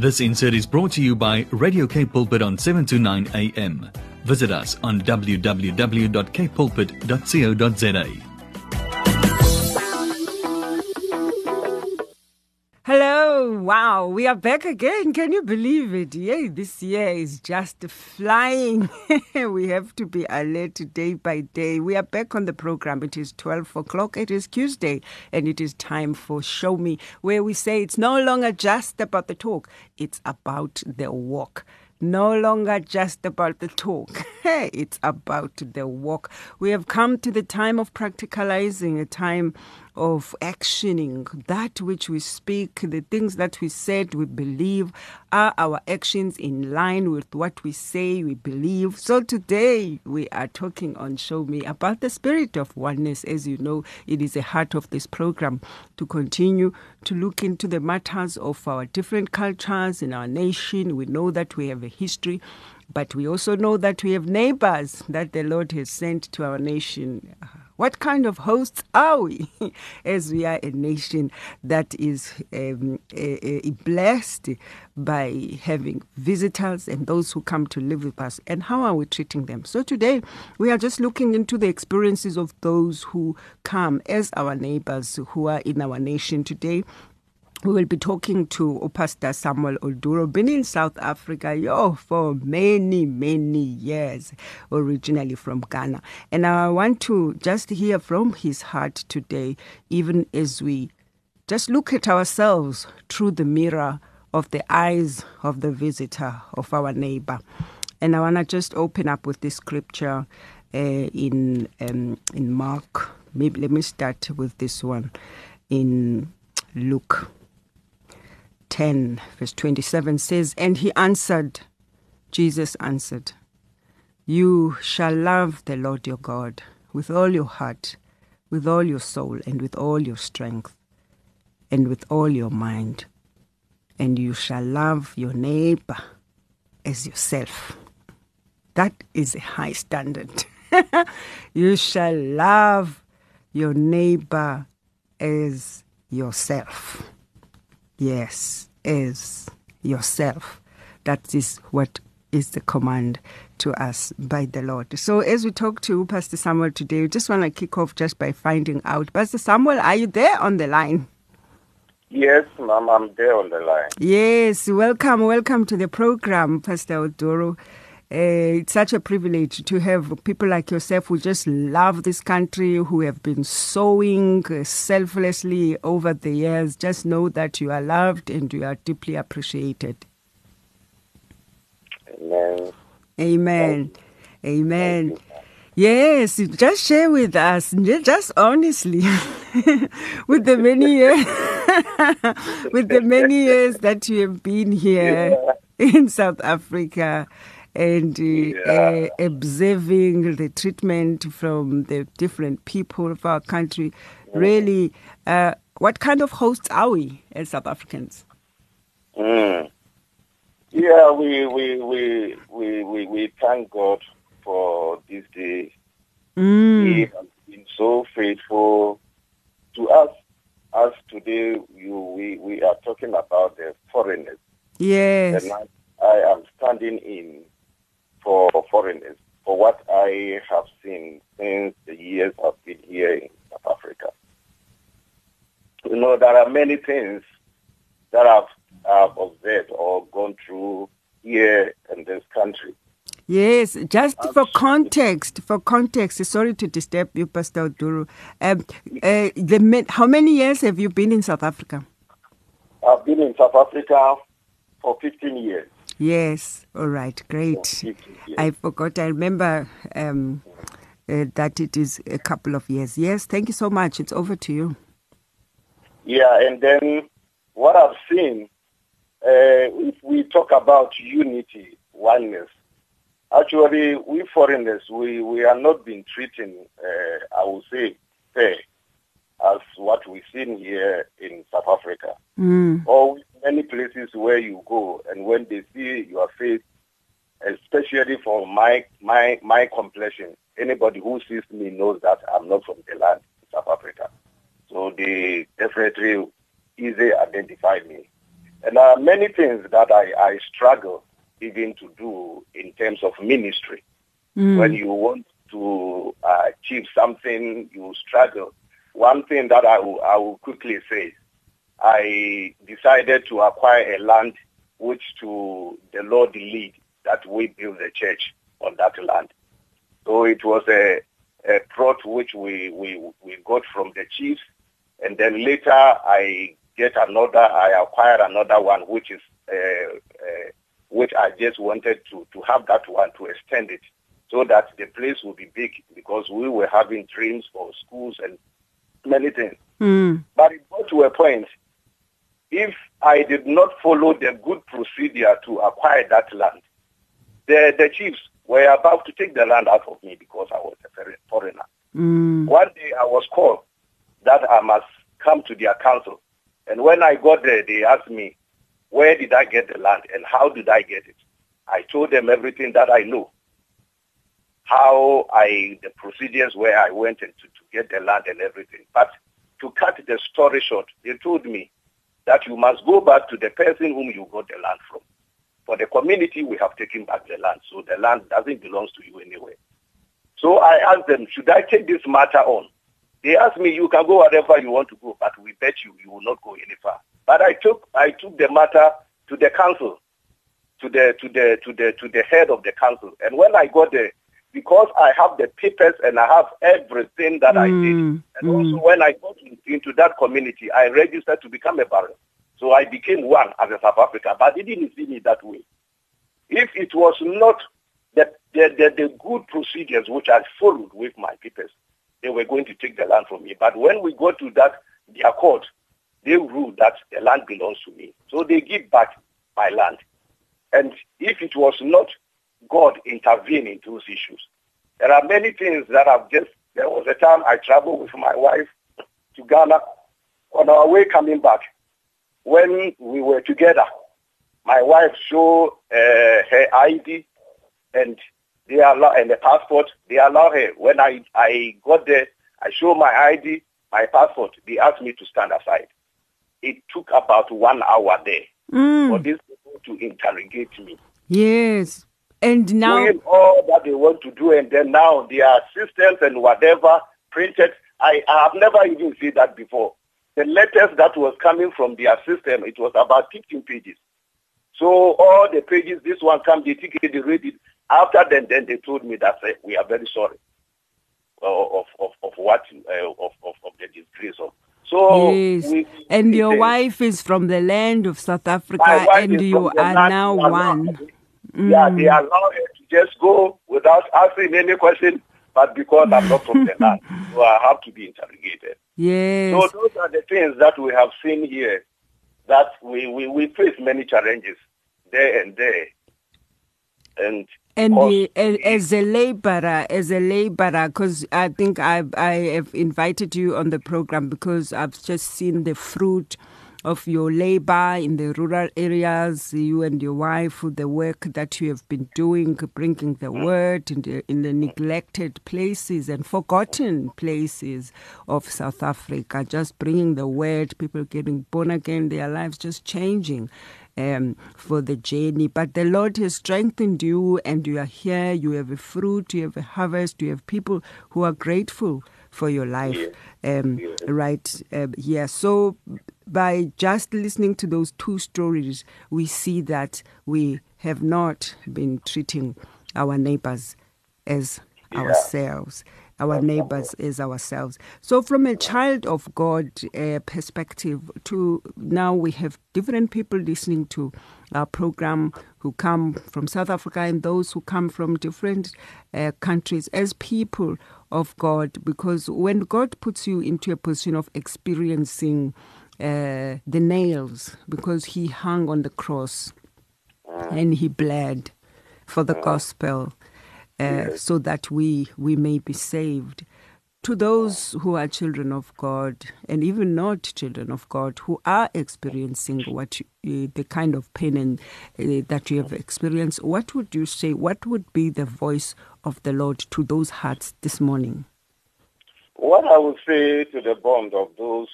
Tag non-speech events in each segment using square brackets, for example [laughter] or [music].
This insert is brought to you by Radio K Pulpit on 7 to 9 a.m. Visit us on www.kpulpit.co.za. wow, we are back again. Can you believe it? Yay, this year is just flying. [laughs] we have to be alert day by day. We are back on the program. It is 12 o'clock. It is Tuesday, and it is time for Show Me, where we say it's no longer just about the talk, it's about the walk no longer just about the talk. [laughs] it's about the walk. We have come to the time of practicalizing, a time of actioning that which we speak, the things that we said, we believe. Are our actions in line with what we say, we believe? So today we are talking on Show Me about the spirit of oneness. As you know, it is the heart of this program to continue to look into the matters of our different cultures in our nation. We know that we have a history but we also know that we have neighbors that the Lord has sent to our nation. What kind of hosts are we [laughs] as we are a nation that is um, blessed by having visitors and those who come to live with us? And how are we treating them? So today we are just looking into the experiences of those who come as our neighbors who are in our nation today we will be talking to Pastor Samuel Oduro, been in South Africa yo, for many, many years, originally from Ghana. And I want to just hear from his heart today, even as we just look at ourselves through the mirror of the eyes of the visitor, of our neighbor. And I want to just open up with this scripture uh, in, um, in Mark. Maybe let me start with this one in Luke 10, verse 27 says, And he answered, Jesus answered, You shall love the Lord your God with all your heart, with all your soul, and with all your strength, and with all your mind. And you shall love your neighbor as yourself. That is a high standard. [laughs] you shall love your neighbor as yourself. Yes, as yourself. That is what is the command to us by the Lord. So, as we talk to Pastor Samuel today, we just want to kick off just by finding out. Pastor Samuel, are you there on the line? Yes, ma'am, I'm there on the line. Yes, welcome, welcome to the program, Pastor Oduro. Uh, it's such a privilege to have people like yourself who just love this country, who have been sowing uh, selflessly over the years. Just know that you are loved and you are deeply appreciated. Amen. Amen. Amen. Yes, just share with us, just honestly, [laughs] with the many years, [laughs] with the many years that you have been here [laughs] in South Africa and uh, yeah. uh, observing the treatment from the different people of our country. Mm. Really, uh, what kind of hosts are we as South Africans? Mm. Yeah, we, we, we, we, we, we thank God for this day. Mm. He has been so faithful to us. As today, you, we, we are talking about the foreigners. Yes. And I, I am standing in foreigners, for what I have seen since the years I've been here in South Africa. You know, there are many things that I've, I've observed or gone through here in this country. Yes, just for context, for context, sorry to disturb you, Pastor Duru. Um, uh, the, how many years have you been in South Africa? I've been in South Africa for 15 years. Yes, all right, great. I forgot, I remember um, uh, that it is a couple of years. Yes, thank you so much. It's over to you. Yeah, and then what I've seen, uh, if we talk about unity, oneness, actually, we foreigners, we, we are not being treated, uh, I would say, fair as what we've seen here in South Africa. Mm. Or many places where you go and when they see your face, especially for my my my complexion, anybody who sees me knows that I'm not from the land, South Africa. So they definitely easily identify me. And there are many things that I, I struggle even to do in terms of ministry. Mm. When you want to uh, achieve something, you struggle. One thing that I will, I will quickly say, I decided to acquire a land which to the Lord lead that we build the church on that land. So it was a, a plot which we, we, we got from the chiefs. And then later I get another, I acquire another one, which is, uh, uh, which I just wanted to, to have that one to extend it so that the place will be big because we were having dreams for schools and many things. Mm. But it got to a point, if I did not follow the good procedure to acquire that land, the, the chiefs were about to take the land out of me because I was a foreigner. Mm. One day I was called that I must come to their council. And when I got there, they asked me, where did I get the land and how did I get it? I told them everything that I know. How I, the procedures where I went into to get the land and everything. But to cut the story short, they told me that you must go back to the person whom you got the land from. For the community, we have taken back the land, so the land doesn't belong to you anyway. So I asked them, should I take this matter on? They asked me, you can go wherever you want to go, but we bet you you will not go any far. But I took I took the matter to the council, to the to the to the to the head of the council. And when I got there, because I have the papers and I have everything that I did, Mm, and also when I got in- into that community, I registered to become a baron. So I became one as a South African, but they didn't see me that way. If it was not the, the, the, the good procedures which I followed with my papers, they were going to take the land from me. But when we go to that, their court, they rule that the land belongs to me. So they give back my land. And if it was not God intervening in those issues, there are many things that I've just, there was a time I traveled with my wife to Ghana on our way coming back. When we were together, my wife showed uh, her ID and they allow and the passport. They allow her. When I I got there, I show my ID, my passport. They asked me to stand aside. It took about one hour there for Mm. these people to interrogate me, Yes. And now, doing all that they want to do, and then now their systems and whatever printed. I, I have never even seen that before. The letters that was coming from their system, it was about 15 pages. So all the pages, this one come, they take it, they read it. After then, then they told me that uh, we are very sorry uh, of, of, of what, uh, of, of, of the disgrace of. So yes. we, and your wife is from the land of South Africa, and you are now to one. Yeah, they mm. allow her to just go without asking any question, but because I'm not from the [laughs] land, so I have to be interrogated. Yes. So those are the things that we have seen here, that we, we, we face many challenges there and there. And And the, as a laborer, as a laborer, because I think I I have invited you on the program because I've just seen the fruit of your labor in the rural areas, you and your wife, the work that you have been doing, bringing the word in the, in the neglected places and forgotten places of South Africa, just bringing the word, people getting born again, their lives just changing um, for the journey. But the Lord has strengthened you, and you are here. You have a fruit, you have a harvest, you have people who are grateful for your life. Um, Right um, here. So, by just listening to those two stories, we see that we have not been treating our neighbors as ourselves our neighbors as ourselves. So, from a child of God uh, perspective, to now we have different people listening to our program who come from South Africa and those who come from different uh, countries as people of God. Because when God puts you into a position of experiencing uh, the nails, because He hung on the cross and He bled for the gospel uh, so that we we may be saved. To those who are children of God and even not children of God who are experiencing what you, uh, the kind of pain and, uh, that you have experienced, what would you say? What would be the voice of the Lord to those hearts this morning? what I will say to the bond of those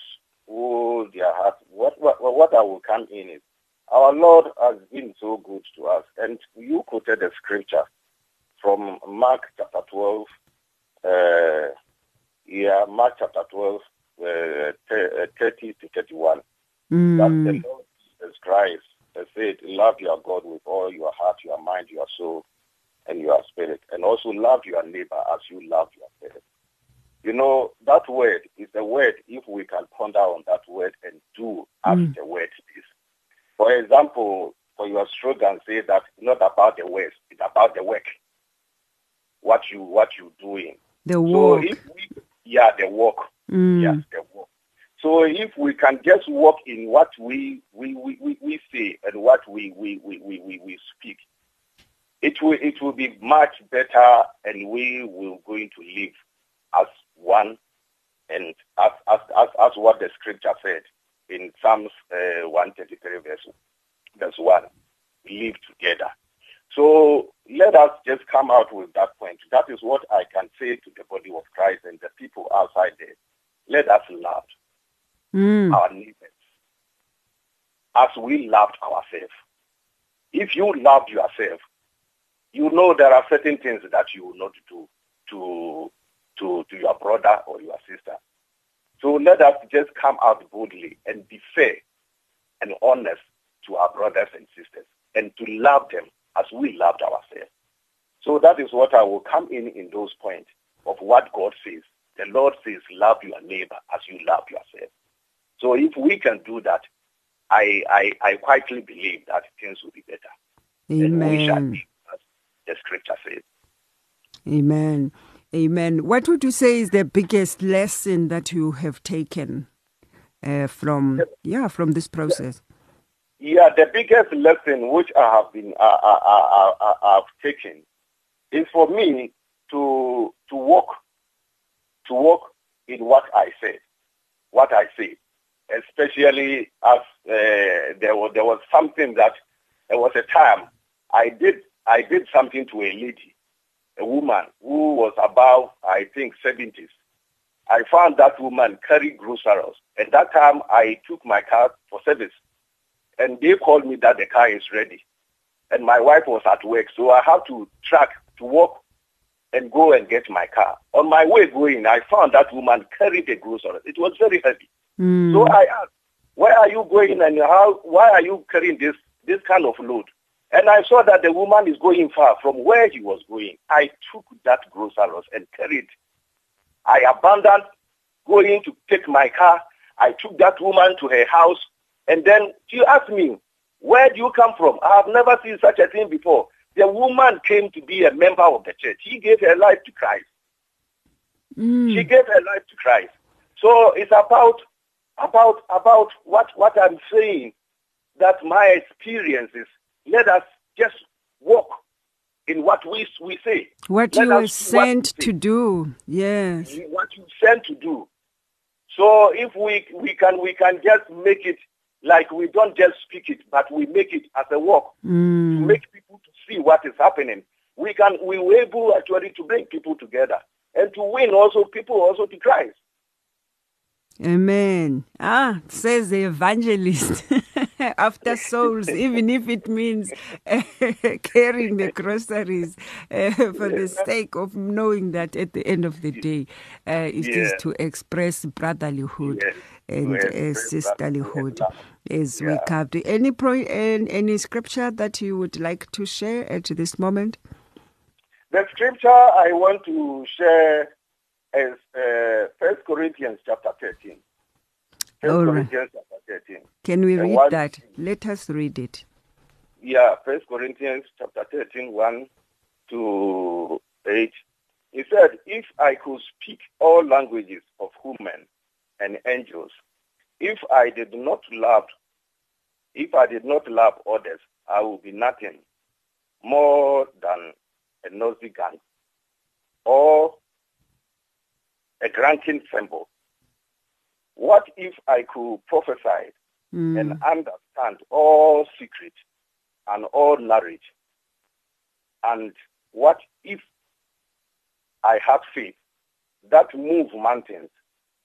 who their heart, what, what, what I will come in is, our Lord has been so good to us. And you quoted a scripture from Mark chapter 12, uh, yeah, Mark chapter 12, uh, uh 30 to 31. Mm. That the Lord Jesus Christ has said, love your God with all your heart, your mind, your soul, and your spirit. And also love your neighbor as you love yourself. You know, that word is a word, if we can ponder on that word and do as Mm. the word is. For example, for your slogan, say that it's not about the words, it's about the work. What you what you doing. The So if we yeah, the work. Mm. Yes, the work. So if we can just walk in what we we, we, we, we say and what we we, we, we, we, we speak, it will it will be much better and we will going to live as one and as as as, as what the scripture said in Psalms uh, 133 verse verse 1. Live together. So let us just come out with that point. That is what I can say to the body of Christ and the people outside there. Let us love Mm. our neighbors as we loved ourselves. If you loved yourself, you know there are certain things that you will not do to, to, to your brother or your sister. So let us just come out boldly and be fair and honest to our brothers and sisters and to love them as we loved ourselves. So that is what I will come in in those points of what God says. The Lord says, love your neighbor as you love yourself. So if we can do that, I, I, I quietly believe that things will be better. And we shall Amen. be, as the scripture says. Amen. Amen. What would you say is the biggest lesson that you have taken uh, from yeah from this process? Yeah, the biggest lesson which I have been uh, uh, uh, uh, have taken is for me to to walk to walk in what I say, what I say, especially as uh, there was there was something that there was a time I did I did something to a lady, a woman who was about I think seventies. I found that woman carry groceries. At that time, I took my car for service and they called me that the car is ready. And my wife was at work, so I have to track to walk and go and get my car. On my way going, I found that woman carried a grocery. It was very heavy. Mm. So I asked, where are you going and how, why are you carrying this, this kind of load? And I saw that the woman is going far from where he was going. I took that groceries and carried. I abandoned going to take my car. I took that woman to her house. And then she asked me, where do you come from? I have never seen such a thing before. The woman came to be a member of the church. She gave her life to Christ. Mm. She gave her life to Christ. So it's about about about what what I'm saying that my experiences let us just walk in what we we say. What Let you were sent to do. Yes. what you sent to do. So if we we can we can just make it like we don't just speak it, but we make it as a walk to Mm. make people to see what is happening. We can we were able actually to bring people together and to win also people also to Christ. Amen. Ah, says the evangelist. [laughs] After souls, [laughs] even if it means uh, [laughs] carrying the groceries uh, for the sake of knowing that at the end of the day, uh, it is Yeah. to express brotherlyhood Yes. And uh, express sisterlyhood brotherhood and as we Yeah. covered. Any, pro- any, any scripture that you would like to share at this moment? The scripture I want to share is uh, First Corinthians chapter thirteen. First All right. Corinthians chapter thirteen. Can we The read one- that? Let us read it. Yeah, First Corinthians chapter 13, 1 to 8. He said, If I could speak all languages of human and angels, if I did not love, if I did not love others, I would be nothing more than a nosy gun or a grunting cymbal. What if I could prophesy Mm. and understand all secret and all knowledge. And what if I have faith that move mountains?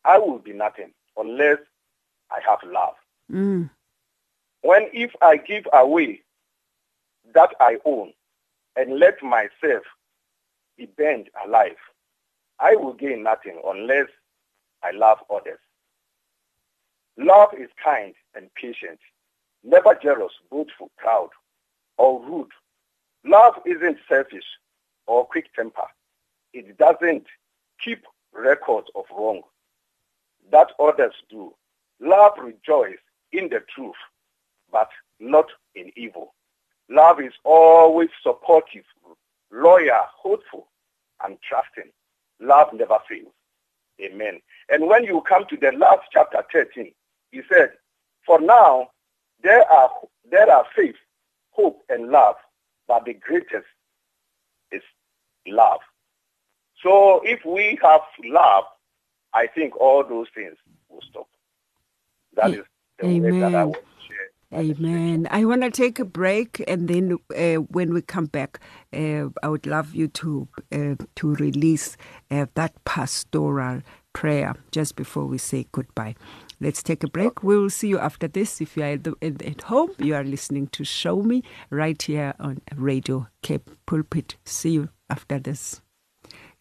I will be nothing unless I have love. Mm. when if I give away that I own and let myself be burned alive, I will gain nothing unless I love others. Love is kind and patient, never jealous, boastful, proud, or rude. Love isn't selfish or quick temper. It doesn't keep records of wrong that others do. Love rejoices in the truth, but not in evil. Love is always supportive, loyal, hopeful, and trusting. Love never fails. Amen. And when you come to the last chapter 13, he said, For now there are there are faith, hope, and love, but the greatest is love. So if we have love, I think all those things will stop. That is the Amen. way that I want to share. Amen. I want to take a break, and then uh, when we come back, uh, I would love you to uh, to release uh, that pastoral prayer just before we say goodbye. Let's take a break. We will see you after this. If you are at, the, at home, you are listening to Show Me right here on Radio Cape Pulpit. See you after this.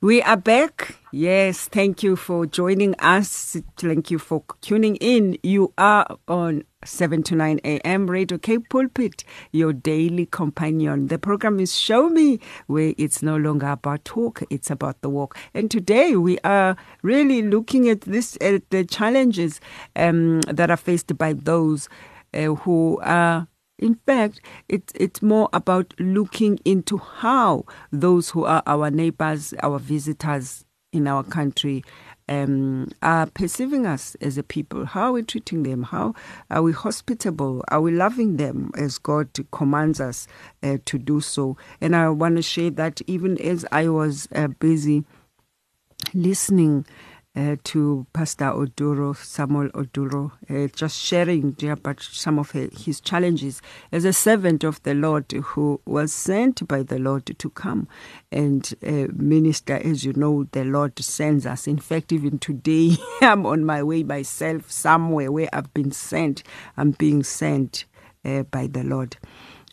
We are back. Yes, thank you for joining us. Thank you for tuning in. You are on 7 to 9 a.m. Radio Cape Pulpit, your daily companion. The program is Show Me, where it's no longer about talk, it's about the walk. And today we are really looking at this, at the challenges um, that are faced by those uh, who are in fact, it, it's more about looking into how those who are our neighbors, our visitors in our country, um, are perceiving us as a people. How are we treating them? How are we hospitable? Are we loving them as God commands us uh, to do so? And I want to share that even as I was uh, busy listening uh, to Pastor Oduro, Samuel Oduro, uh, just sharing about some of his challenges as a servant of the Lord who was sent by the Lord to come and uh, minister. As you know, the Lord sends us. In fact, even today, [laughs] I'm on my way myself somewhere where I've been sent. I'm being sent by the Lord.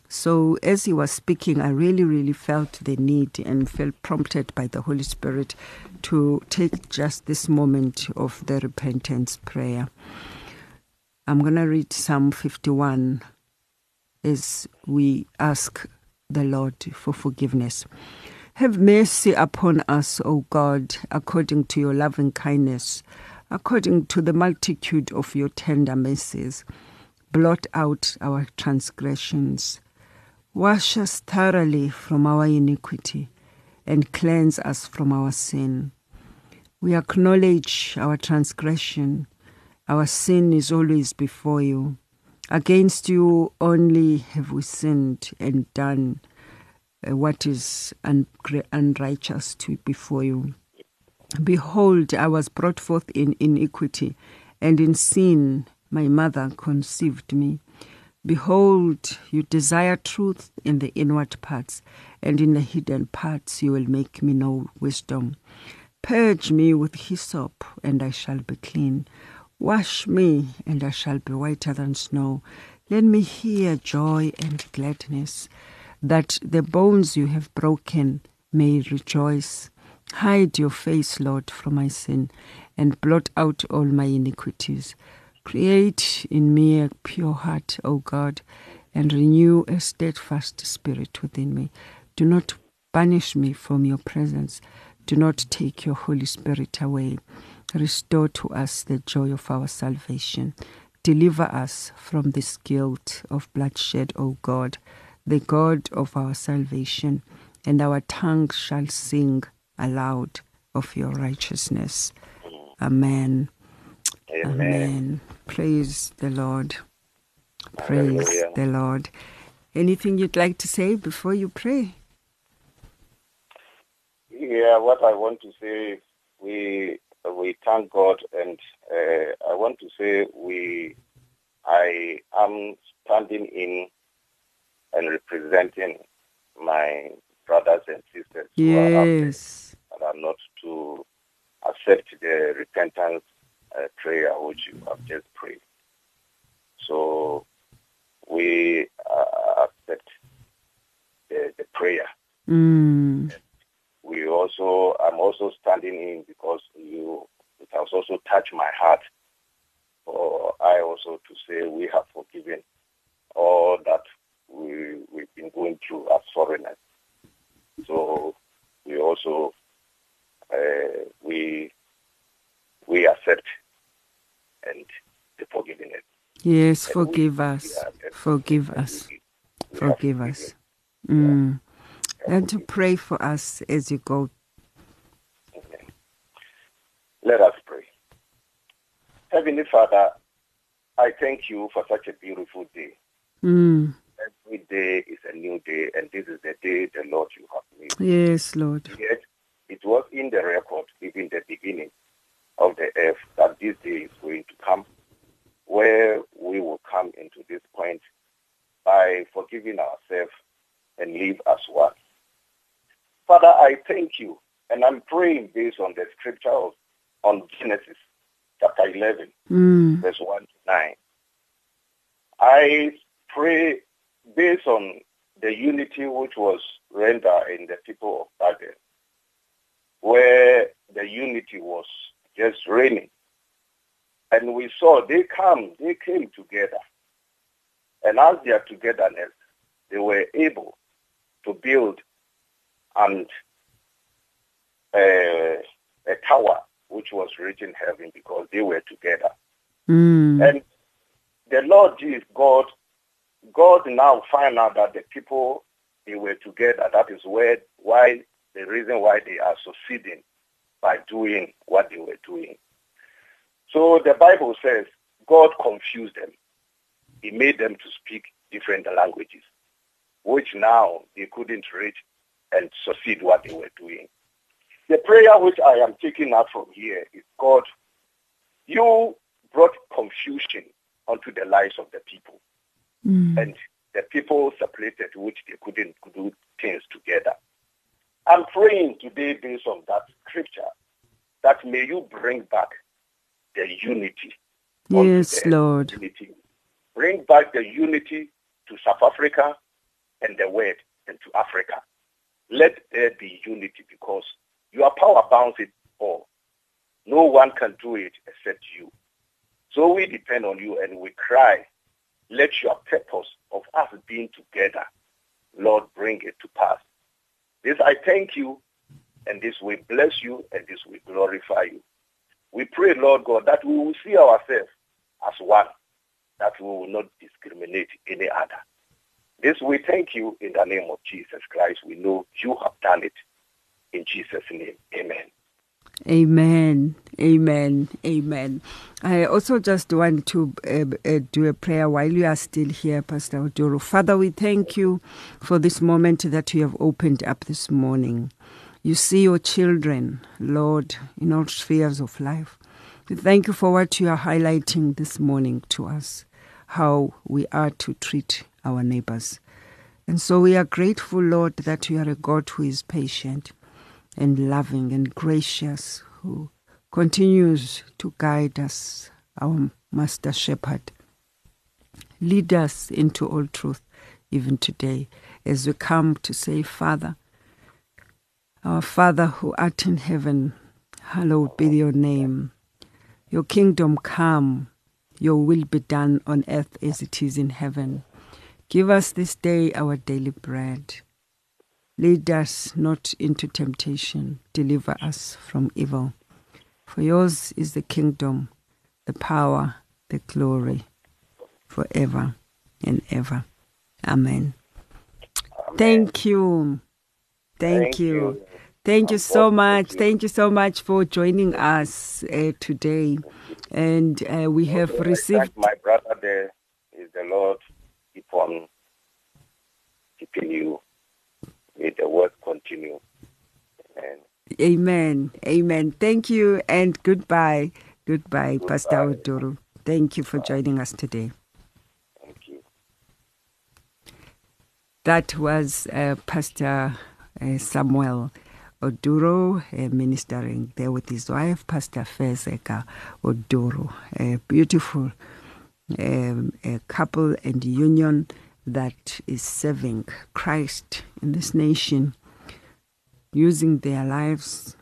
So, as he was speaking, I really, really felt the need and felt prompted by the Holy Spirit to take just this moment of the repentance prayer. I'm going to read Psalm 51 as we ask the Lord for forgiveness. Have mercy upon us, O God, according to your loving kindness, according to the multitude of your tender mercies. Blot out our transgressions. Wash us thoroughly from our iniquity and cleanse us from our sin. We acknowledge our transgression. Our sin is always before you. Against you only have we sinned and done uh, what is un- unrighteous to before you. Behold, I was brought forth in iniquity, and in sin my mother conceived me. Behold, you desire truth in the inward parts, and in the hidden parts you will make me know wisdom. Purge me with hyssop, and I shall be clean. Wash me, and I shall be whiter than snow. Let me hear joy and gladness, that the bones you have broken may rejoice. Hide your face, Lord, from my sin, and blot out all my iniquities. Create in me a pure heart, O God, and renew a steadfast spirit within me. Do not banish me from your presence. Do not take your Holy Spirit away. Restore to us the joy of our salvation. Deliver us from this guilt of bloodshed, O God, the God of our salvation, and our tongue shall sing aloud of your righteousness. Amen. Amen. Amen. Praise the Lord. Praise Hallelujah. the Lord. Anything you'd like to say before you pray? Yeah, what I want to say is we we thank God, and uh, I want to say we I am standing in and representing my brothers and sisters yes. who are, and are not to accept the repentance uh, prayer which you have just prayed. So we uh, accept the, the prayer. Mm. We also, I'm also standing in because you, it has also touched my heart. For I also to say we have forgiven all that we we've been going through as foreigners. So we also uh, we we accept and the forgiveness. Yes, And forgive we- us. yeah, Forgive us. we- we Forgive us. Mm. And to pray for us as you go. Amen. Let us pray. Heavenly Father, I thank you for such a beautiful day. Mm. Every day is a new day, and this is the day the Lord you have made. Yes, Lord. Yet it was in the record, even the beginning of the earth, that this day is going to come, where we will come into this point by forgiving ourselves and live as one. Father, I thank you, and I'm praying based on the scripture of, on Genesis chapter 11, Mm. verse 1 to 9. I pray based on the unity which was rendered in the people of Babel, where the unity was just reigning. Saw they come, they came together. And as their togetherness, they were able to build and uh, a tower which was reaching heaven because they were together. Mm. And the Lord Jesus, God, God now find out that the people they were together. That is where why the reason why they are succeeding by doing what they were doing. So the Bible says God confused them. He made them to speak different languages, which now they couldn't reach and succeed what they were doing. The prayer which I am taking out from here is God, you brought confusion onto the lives of the people. Mm. And the people separated, which they couldn't do things together. I'm praying today based on that scripture that may you bring back the unity. Yes, the Lord. Unity. Bring back the unity to South Africa and the world and to Africa. Let there be unity because your power bounds it all. No one can do it except you. So we depend on you and we cry, let your purpose of us being together, Lord, bring it to pass. This I thank you, and this we bless you, and this we glorify you. We pray, Lord God, that we will see ourselves as one, that we will not discriminate any other. This we thank you in the name of Jesus Christ. We know you have done it. In Jesus' name, amen. Amen. Amen. Amen. I also just want to uh, uh, do a prayer while you are still here, Pastor Oduro. Father, we thank you for this moment that you have opened up this morning. You see your children, Lord, in all spheres of life. We thank you for what you are highlighting this morning to us, how we are to treat our neighbors. And so we are grateful, Lord, that you are a God who is patient and loving and gracious, who continues to guide us, our Master Shepherd. Lead us into all truth, even today, as we come to say, Father, our Father who art in heaven, hallowed be your name. Your kingdom come, your will be done on earth as it is in heaven. Give us this day our daily bread. Lead us not into temptation, deliver us from evil. For yours is the kingdom, the power, the glory, forever and ever. Amen. Amen. Thank you. Thank, Thank you. you. Thank you so much. Thank you so much for joining us uh, today. And uh, we have I received. my brother there is the Lord keep on keeping you. May the work continue. And Amen. Amen. Thank you and goodbye. Goodbye, Pastor Goodbye. Oduro. Thank you for joining us today. thank you. That was uh, Pastor uh, Samuel Oduro uh, ministering there with his wife, Pastor Fezeka Oduro. A beautiful um, a couple and union that is serving Christ in this nation using their lives,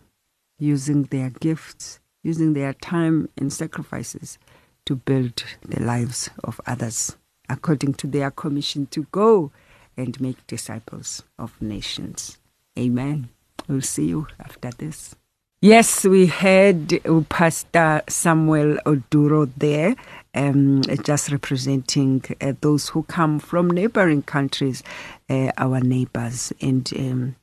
using their gifts, using their time and sacrifices to build the lives of others according to their commission to go and make disciples of nations. Amen. We'll see you after this. Yes, we had Pastor Samuel Oduro there, um, just representing uh, those who come from neighboring countries, uh, our neighbors. And um,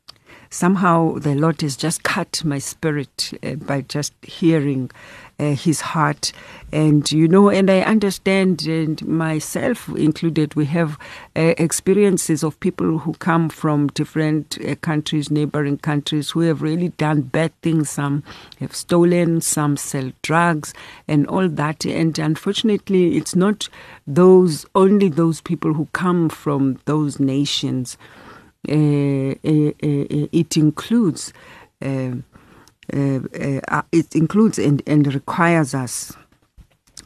somehow the Lord has just cut my spirit uh, by just hearing uh, his heart. And, you know, and I understand, and myself included, we have uh, experiences of people who come from different uh, countries, neighboring countries, who have really done bad things. Some have stolen, some sell drugs, and all that. And unfortunately, it's not those, only those people who come from those nations. Uh, uh, uh, it includes uh, it includes and, and requires us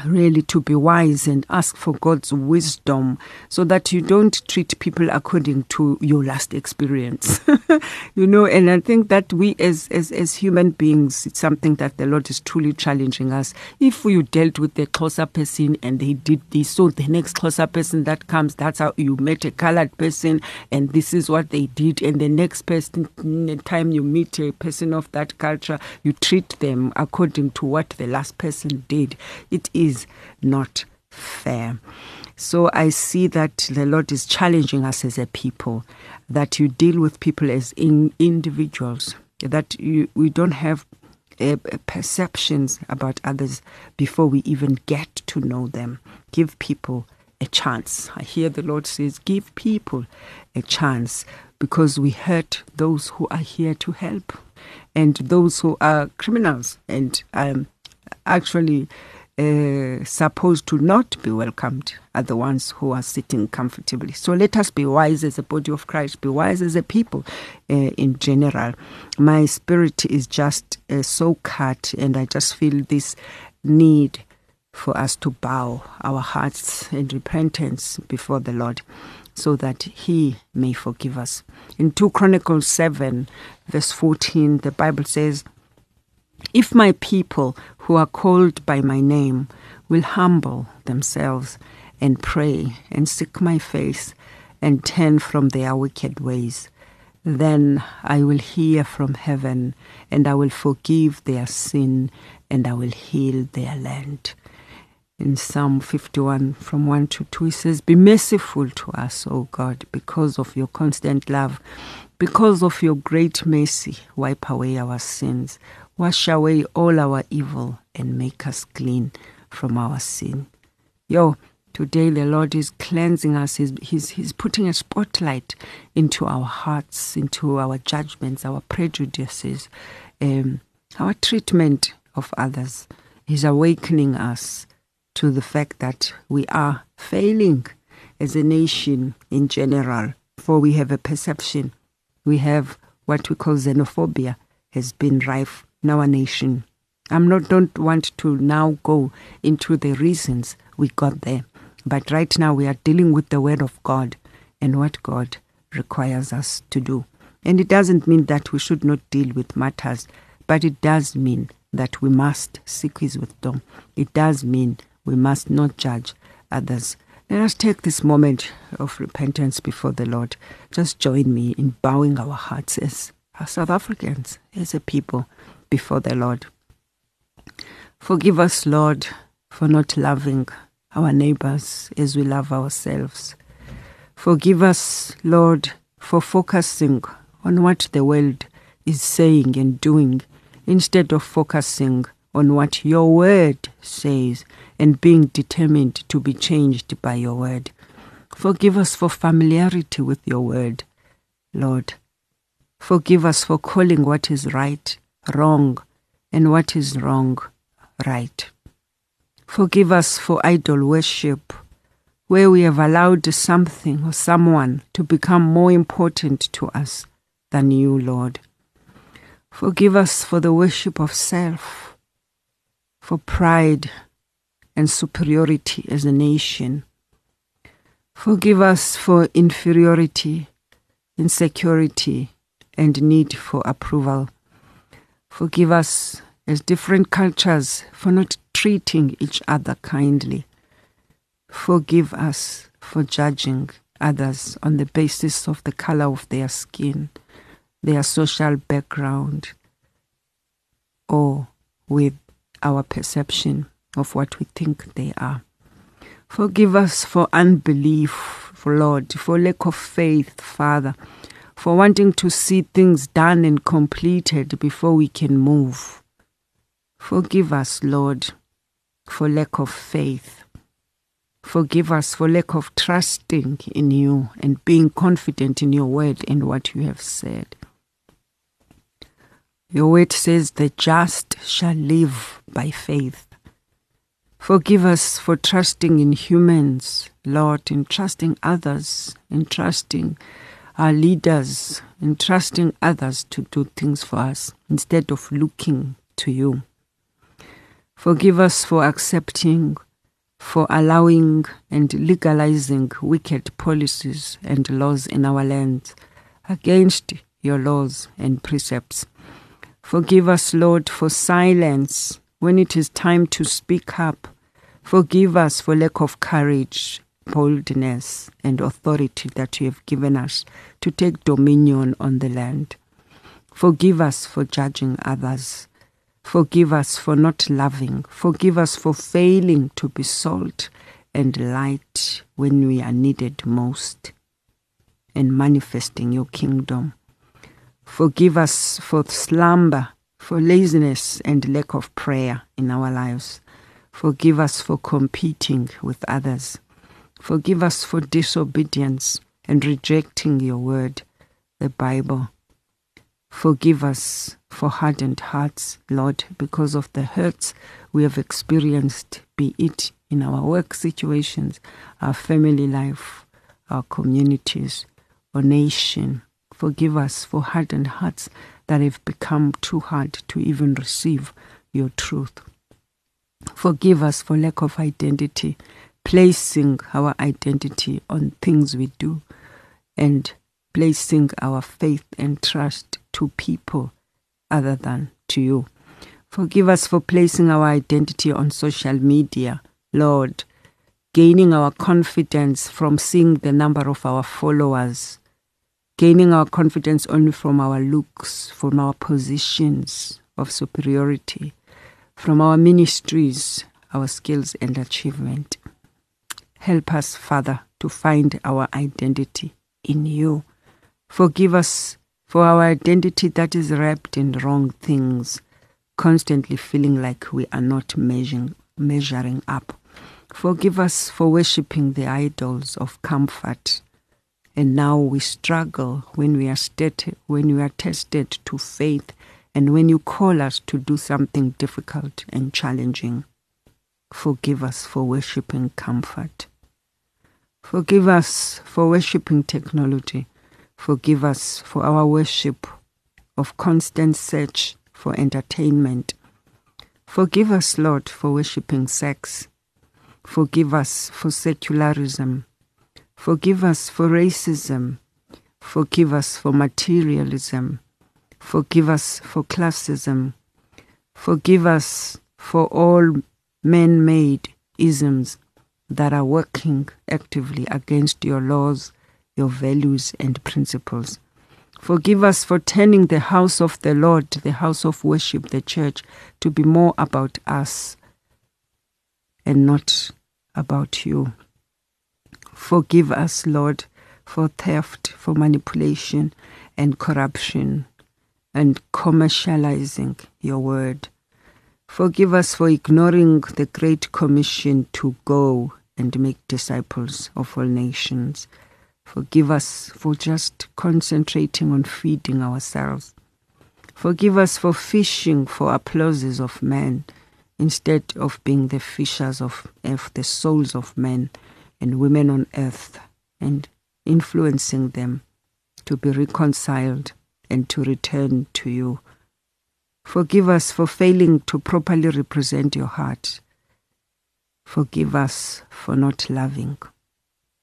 really to be wise and ask for God's wisdom so that you don't treat people according to your last experience. [laughs] you know, and I think that we as, as as human beings, it's something that the Lord is truly challenging us. If you dealt with a closer person and they did this, so the next closer person that comes, that's how you met a colored person and this is what they did, and the next person the time you meet a person of that culture, you treat them according to what the last person did. It is is not fair. So I see that the Lord is challenging us as a people, that you deal with people as in individuals, that you, we don't have uh, perceptions about others before we even get to know them. Give people a chance. I hear the Lord says, give people a chance because we hurt those who are here to help and those who are criminals and um, actually uh, supposed to not be welcomed are the ones who are sitting comfortably. So let us be wise as a body of Christ, be wise as a people uh, in general. My spirit is just uh, so cut, and I just feel this need for us to bow our hearts in repentance before the Lord so that he may forgive us. In 2 Chronicles 7, verse 14, the Bible says, if my people who are called by my name will humble themselves and pray and seek my face and turn from their wicked ways, then I will hear from heaven and I will forgive their sin and I will heal their land. In Psalm 51, from 1 to 2, it says, Be merciful to us, O God, because of your constant love. Because of your great mercy, wipe away our sins. Wash away all our evil and make us clean from our sin. Yo, today the Lord is cleansing us. He's, he's, he's putting a spotlight into our hearts, into our judgments, our prejudices, um, our treatment of others. He's awakening us to the fact that we are failing as a nation in general, for we have a perception. We have what we call xenophobia has been rife in our nation. I'm not don't want to now go into the reasons we got there. But right now we are dealing with the word of God and what God requires us to do. And it doesn't mean that we should not deal with matters, but it does mean that we must seek his wisdom. It does mean we must not judge others. Let us take this moment of repentance before the Lord. Just join me in bowing our hearts as, as South Africans, as a people before the Lord. Forgive us, Lord, for not loving our neighbors as we love ourselves. Forgive us, Lord, for focusing on what the world is saying and doing instead of focusing on what your word says and being determined to be changed by your word. Forgive us for familiarity with your word, Lord. Forgive us for calling what is right wrong and what is wrong right. Forgive us for idol worship, where we have allowed something or someone to become more important to us than you, Lord. Forgive us for the worship of self, for pride and superiority as a nation. Forgive us for inferiority, insecurity, and need for approval. Forgive us as different cultures for not treating each other kindly. Forgive us for judging others on the basis of the color of their skin, their social background, or with our perception of what we think they are. Forgive us for unbelief, for Lord, for lack of faith, Father, for wanting to see things done and completed before we can move. Forgive us, Lord, for lack of faith. Forgive us for lack of trusting in you and being confident in your word and what you have said. Your word says, The just shall live by faith. Forgive us for trusting in humans, Lord, in trusting others, in trusting our leaders, in trusting others to do things for us instead of looking to you. Forgive us for accepting, for allowing and legalizing wicked policies and laws in our land against your laws and precepts. Forgive us, Lord, for silence when it is time to speak up. Forgive us for lack of courage, boldness, and authority that you have given us to take dominion on the land. Forgive us for judging others. Forgive us for not loving. Forgive us for failing to be salt and light when we are needed most and manifesting your kingdom. Forgive us for slumber, for laziness and lack of prayer in our lives. Forgive us for competing with others. Forgive us for disobedience and rejecting your word, the Bible. Forgive us for hardened hearts, Lord, because of the hurts we have experienced, be it in our work situations, our family life, our communities, or nation. Forgive us for hardened hearts that have become too hard to even receive your truth. Forgive us for lack of identity, placing our identity on things we do, and placing our faith and trust to people other than to you. Forgive us for placing our identity on social media, Lord, gaining our confidence from seeing the number of our followers gaining our confidence only from our looks, from our positions of superiority, from our ministries, our skills, and achievement. Help us, Father, to find our identity in you. Forgive us for our identity that is wrapped in wrong things, constantly feeling like we are not measuring, measuring up. Forgive us for worshipping the idols of comfort and now we struggle when we are stated, when we are tested to faith and when you call us to do something difficult and challenging. Forgive us for worshipping comfort. Forgive us for worshipping technology. Forgive us for our worship of constant search for entertainment. Forgive us, Lord, for worshipping sex. Forgive us for secularism. Forgive us for racism. Forgive us for materialism. Forgive us for classism. Forgive us for all man made isms that are working actively against your laws, your values, and principles. Forgive us for turning the house of the Lord, the house of worship, the church, to be more about us and not about you. Forgive us, Lord, for theft, for manipulation and corruption and commercializing your word. Forgive us for ignoring the Great Commission to go and make disciples of all nations. Forgive us for just concentrating on feeding ourselves. Forgive us for fishing for applauses of men instead of being the fishers of, of the souls of men and women on earth and influencing them to be reconciled and to return to you. Forgive us for failing to properly represent your heart. Forgive us for not loving.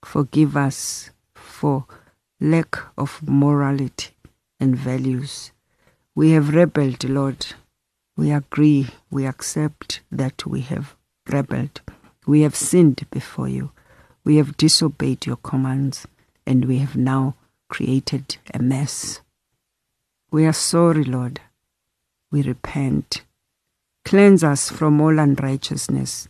Forgive us for lack of morality and values. We have rebelled, Lord. We agree, we accept that we have rebelled. We have sinned before you. We have disobeyed your commands, and we have now created a mess. We are sorry, Lord. We repent. Cleanse us from all unrighteousness.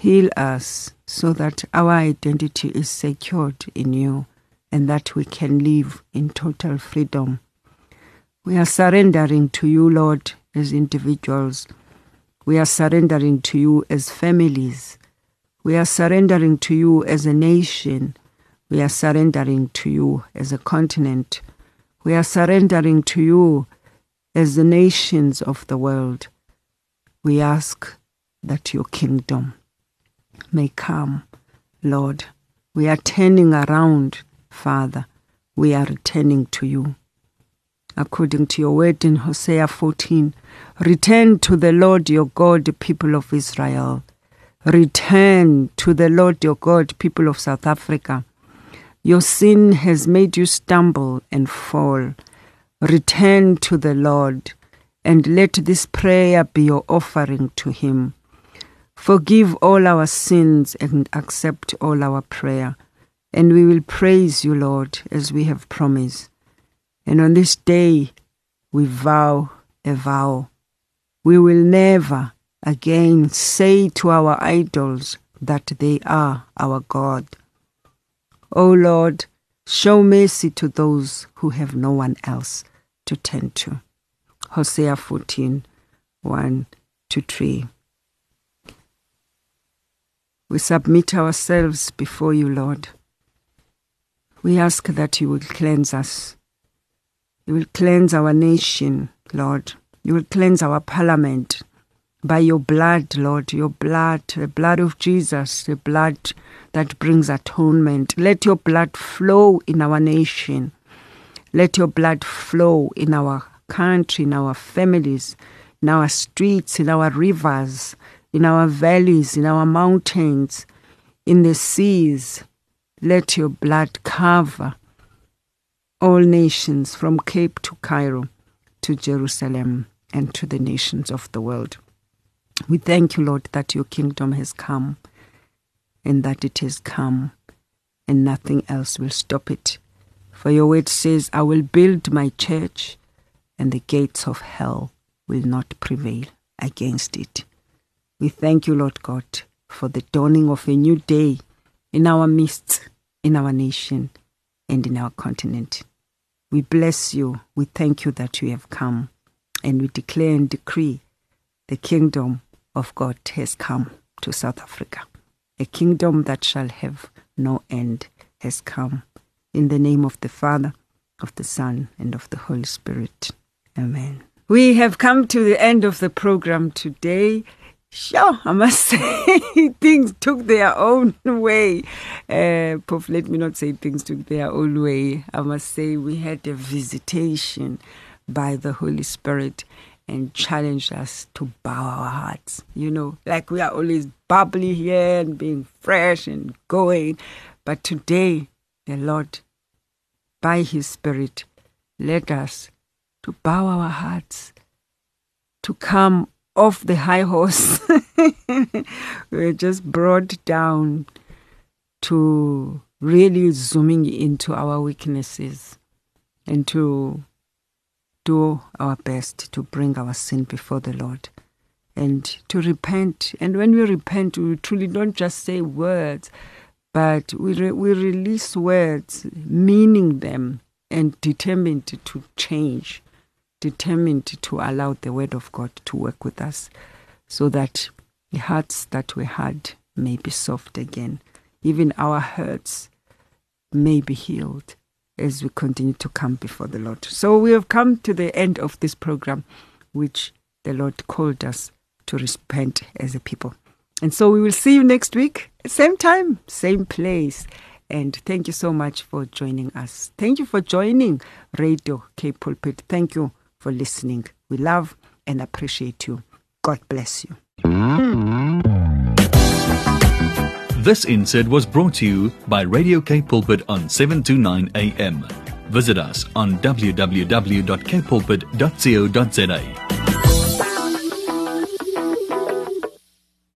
Heal us so that our identity is secured in you and that we can live in total freedom. We are surrendering to you, Lord, as individuals. We are surrendering to you as families. We are surrendering to you as a nation. We are surrendering to you as a continent. We are surrendering to you as the nations of the world. We ask that your kingdom may come, Lord. We are turning around, Father. We are returning to you. According to your word in Hosea 14, return to the Lord your God, people of Israel. Return to the Lord your God, people of South Africa. Your sin has made you stumble and fall. Return to the Lord and let this prayer be your offering to Him. Forgive all our sins and accept all our prayer. And we will praise you, Lord, as we have promised. And on this day, we vow a vow. We will never again say to our idols that they are our God. O Lord, show mercy to those who have no one else to turn to. Hosea 14 1 to 3. We submit ourselves before you, Lord. We ask that you will cleanse us. You will cleanse our nation, Lord. You will cleanse our parliament by your blood, Lord, your blood, the blood of Jesus, the blood that brings atonement. Let your blood flow in our nation. Let your blood flow in our country, in our families, in our streets, in our rivers, in our valleys, in our mountains, in the seas. Let your blood cover all nations from Cape to Cairo to Jerusalem and to the nations of the world. We thank you, Lord, that your kingdom has come and that it has come and nothing else will stop it. For your word says, I will build my church and the gates of hell will not prevail against it. We thank you, Lord God, for the dawning of a new day in our midst, in our nation, and in our continent. We bless you. We thank you that you have come. And we declare and decree the kingdom of God has come to South Africa. A kingdom that shall have no end has come. In the name of the Father, of the Son, and of the Holy Spirit. Amen. We have come to the end of the program today. Sure, I must [laughs] say things took their own way. Uh, let me not say things took their own way. I must say we had a visitation by the Holy Spirit and challenged us to bow our hearts. You know, like we are always bubbly here and being fresh and going. But today, the Lord, by His Spirit, led us to bow our hearts, to come off the high horse. [laughs] We're just brought down to really zooming into our weaknesses and to do our best to bring our sin before the Lord and to repent. And when we repent, we truly don't just say words, but we, re- we release words, meaning them, and determined to change determined to allow the Word of God to work with us so that the hearts that we had may be soft again. Even our hurts may be healed as we continue to come before the Lord. So we have come to the end of this program, which the Lord called us to repent as a people. And so we will see you next week, same time, same place. And thank you so much for joining us. Thank you for joining Radio K Pulpit. Thank you for listening. We love and appreciate you. God bless you. This insert was brought to you by Radio K Pulpit on 729 AM. Visit us on www.kpulpit.co.za.